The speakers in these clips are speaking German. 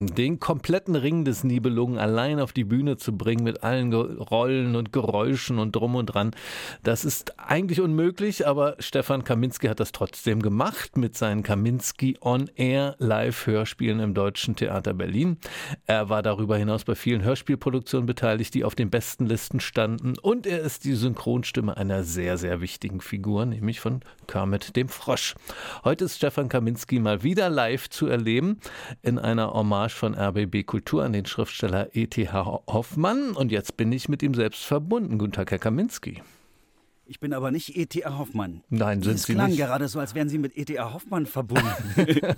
den kompletten Ring des Nibelungen allein auf die Bühne zu bringen mit allen Rollen und Geräuschen und drum und dran, das ist eigentlich unmöglich, aber Stefan Kaminski hat das trotzdem gemacht mit seinen Kaminski On Air Live Hörspielen im Deutschen Theater Berlin. Er war darüber hinaus bei vielen Hörspielproduktionen beteiligt, die auf den besten Listen standen und er ist die Synchronstimme einer sehr, sehr wichtigen Figur, nämlich von Kermit dem Frosch. Heute ist Stefan Kaminski mal wieder live zu erleben in einer Hommage Hommage von RBB Kultur an den Schriftsteller E.T.H. Hoffmann. Und jetzt bin ich mit ihm selbst verbunden. Guten Tag, Herr Kaminski. Ich bin aber nicht E.T.A. Hoffmann. Nein, sind das Sie klang nicht. gerade so, als wären Sie mit E.T.A. Hoffmann verbunden.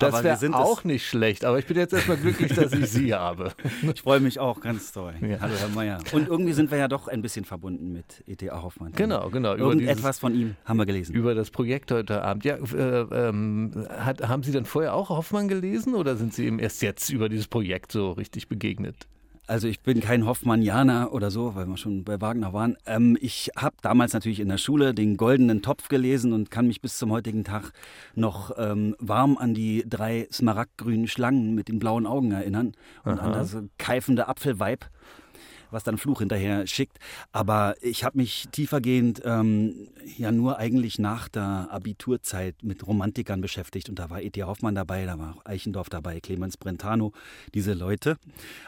das wäre auch nicht schlecht, aber ich bin jetzt erstmal glücklich, dass ich Sie habe. Ich freue mich auch, ganz toll. Ja. Hallo, Herr Mayer. Und irgendwie sind wir ja doch ein bisschen verbunden mit E.T.A. Hoffmann. Genau, genau. Irgendetwas von ihm haben wir gelesen. Über das Projekt heute Abend. Ja, äh, ähm, hat, haben Sie denn vorher auch Hoffmann gelesen oder sind Sie ihm erst jetzt über dieses Projekt so richtig begegnet? Also ich bin kein Hoffmannianer oder so, weil wir schon bei Wagner waren. Ähm, ich habe damals natürlich in der Schule den goldenen Topf gelesen und kann mich bis zum heutigen Tag noch ähm, warm an die drei smaragdgrünen Schlangen mit den blauen Augen erinnern und Aha. an das keifende Apfelweib was dann Fluch hinterher schickt. Aber ich habe mich tiefergehend ähm, ja nur eigentlich nach der Abiturzeit mit Romantikern beschäftigt. Und da war E.T. Hoffmann dabei, da war auch Eichendorff dabei, Clemens Brentano, diese Leute.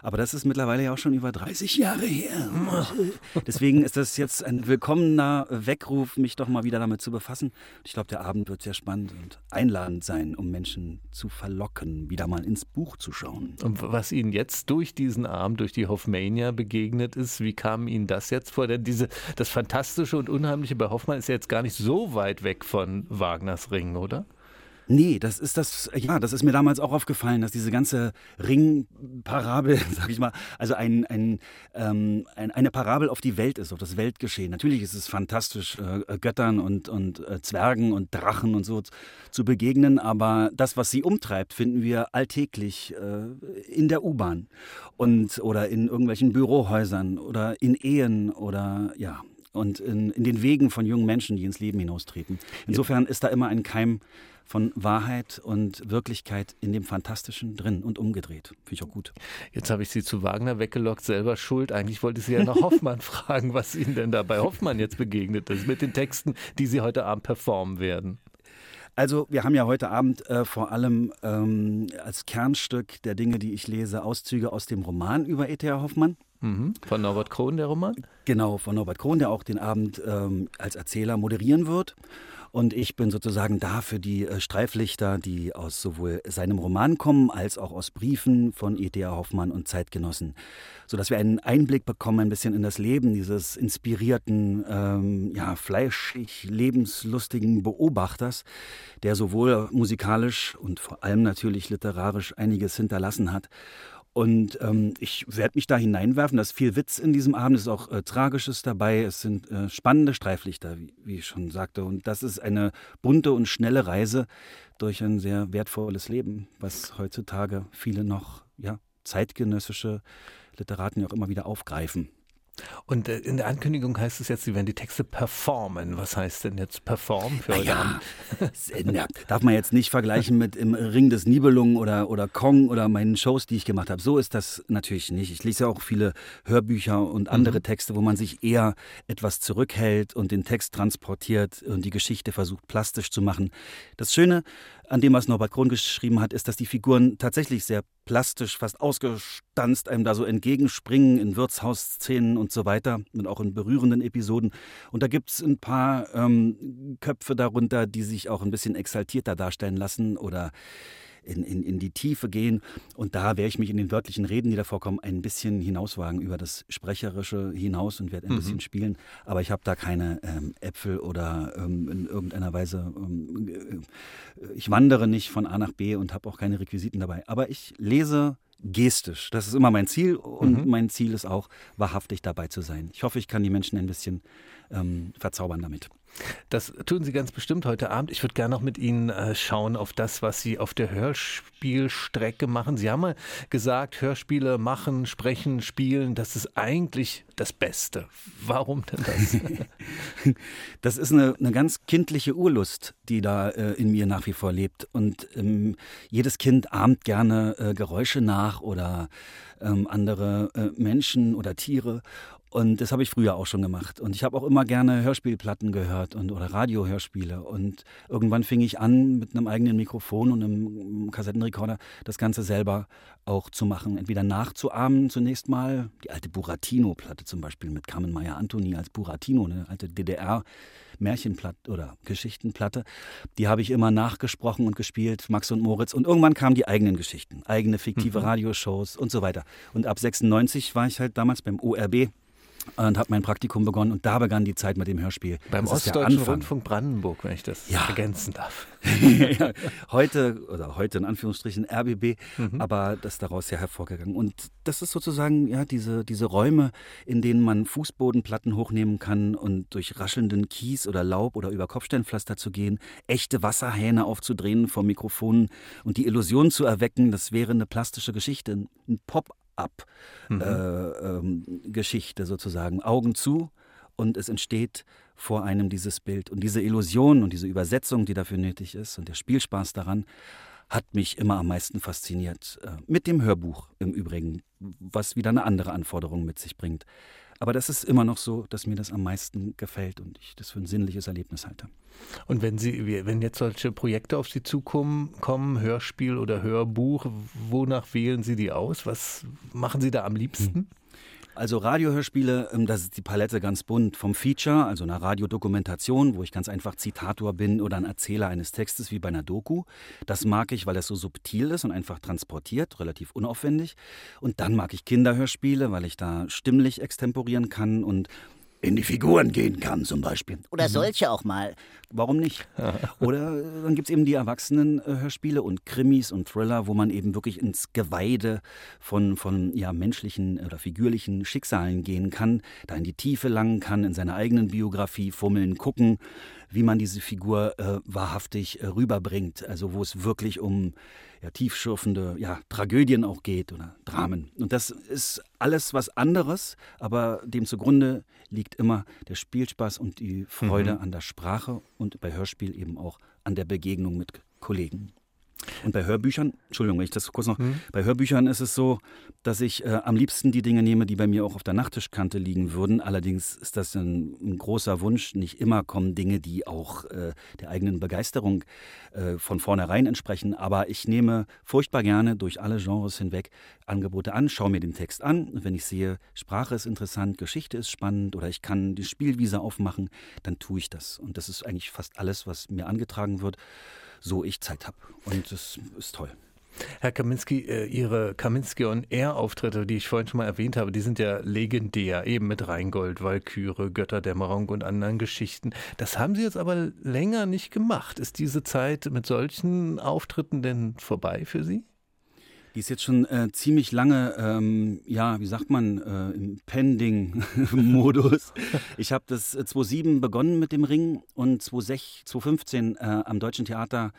Aber das ist mittlerweile ja auch schon über 30 Jahre her. Deswegen ist das jetzt ein willkommener Weckruf, mich doch mal wieder damit zu befassen. Ich glaube, der Abend wird sehr spannend und einladend sein, um Menschen zu verlocken, wieder mal ins Buch zu schauen. Und was Ihnen jetzt durch diesen Abend, durch die Hoffmania begegnet ist, wie kam Ihnen das jetzt vor? Denn diese, das Fantastische und Unheimliche bei Hoffmann ist ja jetzt gar nicht so weit weg von Wagners Ring, oder? Nee, das ist das, ja, das ist mir damals auch aufgefallen, dass diese ganze Ringparabel, sag ich mal, also ein, ein, ähm, ein, eine Parabel auf die Welt ist, auf das Weltgeschehen. Natürlich ist es fantastisch, äh, Göttern und, und äh, Zwergen und Drachen und so zu begegnen, aber das, was sie umtreibt, finden wir alltäglich äh, in der U-Bahn und oder in irgendwelchen Bürohäusern oder in Ehen oder ja, und in, in den Wegen von jungen Menschen, die ins Leben hinaustreten. Insofern ist da immer ein Keim von Wahrheit und Wirklichkeit in dem Fantastischen drin und umgedreht. Finde ich auch gut. Jetzt habe ich Sie zu Wagner weggelockt, selber schuld. Eigentlich wollte ich Sie ja nach Hoffmann fragen, was Ihnen denn da bei Hoffmann jetzt begegnet ist, mit den Texten, die Sie heute Abend performen werden. Also wir haben ja heute Abend äh, vor allem ähm, als Kernstück der Dinge, die ich lese, Auszüge aus dem Roman über E.T.A. Hoffmann. Mhm. Von Norbert Krohn, der Roman? Genau, von Norbert Krohn, der auch den Abend ähm, als Erzähler moderieren wird. Und ich bin sozusagen da für die äh, Streiflichter, die aus sowohl seinem Roman kommen, als auch aus Briefen von E.T.A. Hoffmann und Zeitgenossen. Sodass wir einen Einblick bekommen ein bisschen in das Leben dieses inspirierten, ähm, ja, fleischig, lebenslustigen Beobachters, der sowohl musikalisch und vor allem natürlich literarisch einiges hinterlassen hat. Und ähm, ich werde mich da hineinwerfen. Da ist viel Witz in diesem Abend, es ist auch äh, Tragisches dabei. Es sind äh, spannende Streiflichter, wie, wie, ich schon sagte. Und das ist eine bunte und schnelle Reise durch ein sehr wertvolles Leben, was heutzutage viele noch ja, zeitgenössische Literaten ja auch immer wieder aufgreifen. Und äh, in der Ankündigung heißt es jetzt, Sie werden die Texte performen. Was heißt denn jetzt performen für heute ja, ja, darf man jetzt nicht vergleichen mit im Ring des Nibelungen oder, oder Kong oder meinen Shows, die ich gemacht habe. So ist das natürlich nicht. Ich lese ja auch viele Hörbücher und andere mhm. Texte, wo man sich eher etwas zurückhält und den Text transportiert und die Geschichte versucht plastisch zu machen. Das Schöne an dem, was Norbert Krohn geschrieben hat, ist, dass die Figuren tatsächlich sehr plastisch, fast ausgestanzt einem da so entgegenspringen in Wirtshausszenen und so weiter und auch in berührenden Episoden. Und da gibt es ein paar ähm, Köpfe darunter, die sich auch ein bisschen exaltierter darstellen lassen oder in, in, in die Tiefe gehen. Und da werde ich mich in den wörtlichen Reden, die da vorkommen, ein bisschen hinauswagen über das Sprecherische hinaus und werde ein mhm. bisschen spielen. Aber ich habe da keine ähm, Äpfel oder ähm, in irgendeiner Weise, ähm, äh, ich wandere nicht von A nach B und habe auch keine Requisiten dabei. Aber ich lese gestisch. Das ist immer mein Ziel und mhm. mein Ziel ist auch, wahrhaftig dabei zu sein. Ich hoffe, ich kann die Menschen ein bisschen ähm, verzaubern damit. Das tun Sie ganz bestimmt heute Abend. Ich würde gerne noch mit Ihnen äh, schauen auf das, was Sie auf der Hörspielstrecke machen. Sie haben mal gesagt, Hörspiele machen, sprechen, spielen, das ist eigentlich das Beste. Warum denn das? das ist eine, eine, ganz kindliche Urlust, die da äh, in mir nach wie vor lebt. Und ähm, jedes Kind ahmt gerne äh, Geräusche nach oder ähm, andere äh, Menschen oder Tiere. Und das habe ich früher auch schon gemacht. Und ich habe auch immer gerne Hörspielplatten gehört und oder Radiohörspiele. Und irgendwann fing ich an, mit einem eigenen Mikrofon und einem Kassettenrekorder das Ganze selber auch zu machen. Entweder nachzuahmen zunächst mal, die alte Buratino-Platte zum Beispiel mit Carmen Meyer Antoni als Buratino, eine alte DDR. Märchenplatte oder Geschichtenplatte. Die habe ich immer nachgesprochen und gespielt, Max und Moritz. Und irgendwann kamen die eigenen Geschichten, eigene fiktive mhm. Radioshows und so weiter. Und ab 96 war ich halt damals beim ORB und habe mein Praktikum begonnen und da begann die Zeit mit dem Hörspiel. Beim das Ostdeutschen Rundfunk Brandenburg, wenn ich das ja. ergänzen darf. ja, heute, oder heute in Anführungsstrichen RBB, mhm. aber das daraus ja hervorgegangen. Und das ist sozusagen ja diese, diese Räume, in denen man Fußbodenplatten hochnehmen kann und durch raschelnden Kies oder Laub oder über Kopfsteinpflaster zu gehen, echte Wasserhähne aufzudrehen vor Mikrofonen und die Illusion zu erwecken, das wäre eine plastische Geschichte, ein Pop Ab-Geschichte mhm. äh, ähm, sozusagen. Augen zu und es entsteht vor einem dieses Bild. Und diese Illusion und diese Übersetzung, die dafür nötig ist und der Spielspaß daran, hat mich immer am meisten fasziniert. Äh, mit dem Hörbuch im Übrigen, was wieder eine andere Anforderung mit sich bringt. Aber das ist immer noch so, dass mir das am meisten gefällt und ich das für ein sinnliches Erlebnis halte. Und wenn Sie, wenn jetzt solche Projekte auf Sie zukommen, kommen, Hörspiel oder Hörbuch, wonach wählen Sie die aus? Was machen Sie da am liebsten? Hm. Also Radiohörspiele, ähm, das ist die Palette ganz bunt. Vom Feature, also einer Radiodokumentation, wo ich ganz einfach Zitator bin oder ein Erzähler eines Textes wie bei einer Doku. Das mag ich, weil es so subtil ist und einfach transportiert, relativ unaufwendig. Und dann mag ich Kinderhörspiele, weil ich da stimmlich extemporieren kann und in die Figuren gehen kann zum Beispiel. Oder mhm. solche auch mal. Warum nicht? Oder äh, dann gibt es eben die Erwachsenen-Hörspiele und Krimis und Thriller, wo man eben wirklich ins Geweide von, von ja, menschlichen oder figürlichen Schicksalen gehen kann, da in die Tiefe langen kann, in seiner eigenen Biografie fummeln, gucken, wie man diese Figur äh, wahrhaftig äh, rüberbringt. Also wo es wirklich um ja, tiefschürfende ja, Tragödien auch geht oder Dramen. Und das ist alles was anderes, aber dem zugrunde liegt immer der Spielspaß und die Freude mhm. an der Sprache und bei Hörspiel eben auch an der Begegnung mit Kollegen. Und bei Hörbüchern, Entschuldigung, ich das kurz noch, mhm. bei Hörbüchern ist es so, dass ich äh, am liebsten die Dinge nehme, die bei mir auch auf der Nachttischkante liegen würden. Allerdings ist das ein, ein großer Wunsch. Nicht immer kommen Dinge, die auch äh, der eigenen Begeisterung äh, von vornherein entsprechen. Aber ich nehme furchtbar gerne durch alle Genres hinweg Angebote an, schaue mir den Text an. Und wenn ich sehe, Sprache ist interessant, Geschichte ist spannend oder ich kann die Spielwiese aufmachen, dann tue ich das. Und das ist eigentlich fast alles, was mir angetragen wird so ich Zeit habe. Und das ist toll. Herr Kaminski, äh, Ihre Kaminski und Air Auftritte, die ich vorhin schon mal erwähnt habe, die sind ja legendär, eben mit Rheingold, Walküre, Götterdämmerung und anderen Geschichten. Das haben Sie jetzt aber länger nicht gemacht. Ist diese Zeit mit solchen Auftritten denn vorbei für Sie? Die ist jetzt schon äh, ziemlich lange, ähm, ja, wie sagt man, äh, im Pending-Modus. ich habe das 2007 äh, begonnen mit dem Ring und 2016, 2015 äh, am Deutschen Theater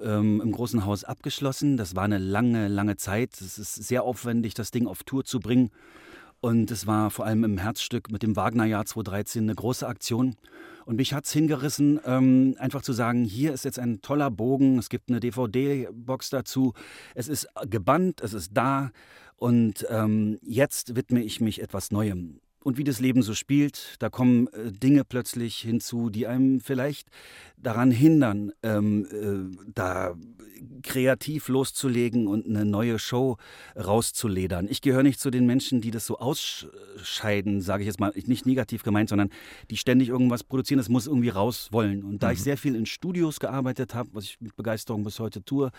ähm, im Großen Haus abgeschlossen. Das war eine lange, lange Zeit. Es ist sehr aufwendig, das Ding auf Tour zu bringen. Und es war vor allem im Herzstück mit dem Wagner-Jahr 2013 eine große Aktion. Und mich hat es hingerissen, ähm, einfach zu sagen, hier ist jetzt ein toller Bogen, es gibt eine DVD-Box dazu, es ist gebannt, es ist da und ähm, jetzt widme ich mich etwas Neuem. Und wie das Leben so spielt, da kommen äh, Dinge plötzlich hinzu, die einem vielleicht daran hindern, ähm, äh, da kreativ loszulegen und eine neue Show rauszuledern. Ich gehöre nicht zu den Menschen, die das so ausscheiden, sage ich jetzt mal, nicht negativ gemeint, sondern die ständig irgendwas produzieren, das muss irgendwie raus wollen. Und da mhm. ich sehr viel in Studios gearbeitet habe, was ich mit Begeisterung bis heute tue,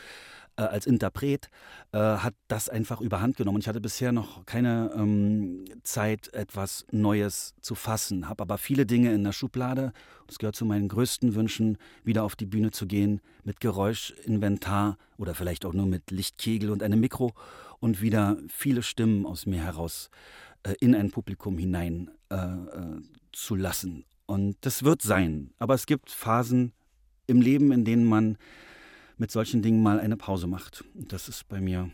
äh, als Interpret, äh, hat das einfach überhand genommen. Ich hatte bisher noch keine ähm, Zeit, etwas Neues zu fassen, habe aber viele Dinge in der Schublade. Das gehört zu meinen größten Wünschen, wieder auf die Bühne zu gehen mit Geräuschinventar oder vielleicht auch nur mit Lichtkegel und einem Mikro und wieder viele Stimmen aus mir heraus äh, in ein Publikum hinein äh, äh zu lassen Und das wird sein. Aber es gibt Phasen im Leben, in denen man mit solchen Dingen mal eine Pause macht. Das ist bei mir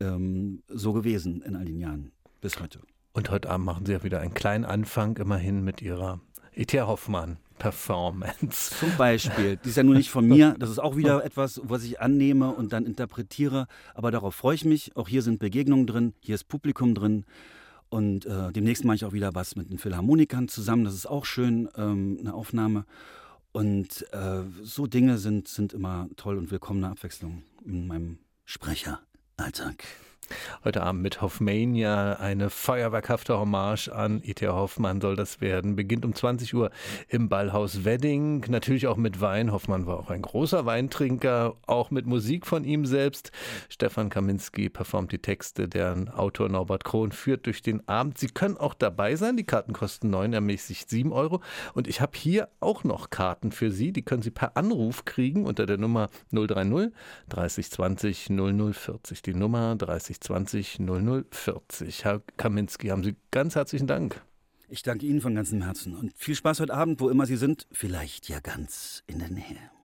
ähm, so gewesen in all den Jahren bis heute. Und heute Abend machen Sie ja wieder einen kleinen Anfang immerhin mit Ihrer E.T. Hoffmann. Performance. Zum Beispiel. Die ist ja nur nicht von mir. Das ist auch wieder etwas, was ich annehme und dann interpretiere. Aber darauf freue ich mich. Auch hier sind Begegnungen drin, hier ist Publikum drin. Und äh, demnächst mache ich auch wieder was mit den Philharmonikern zusammen. Das ist auch schön, ähm, eine Aufnahme. Und äh, so Dinge sind, sind immer toll und willkommene Abwechslung in meinem Sprecheralltag. Heute Abend mit Hoffmania, eine feuerwerkhafte Hommage an E.T. Hoffmann soll das werden. Beginnt um 20 Uhr im Ballhaus Wedding. Natürlich auch mit Wein. Hoffmann war auch ein großer Weintrinker, auch mit Musik von ihm selbst. Stefan Kaminski performt die Texte, deren Autor Norbert Krohn führt durch den Abend. Sie können auch dabei sein. Die Karten kosten neun, ermäßigt sieben Euro. Und ich habe hier auch noch Karten für Sie. Die können Sie per Anruf kriegen unter der Nummer 030 3020 0040. Die Nummer 30 20 0040. Herr Kaminski, haben Sie ganz herzlichen Dank. Ich danke Ihnen von ganzem Herzen und viel Spaß heute Abend, wo immer Sie sind, vielleicht ja ganz in der Nähe.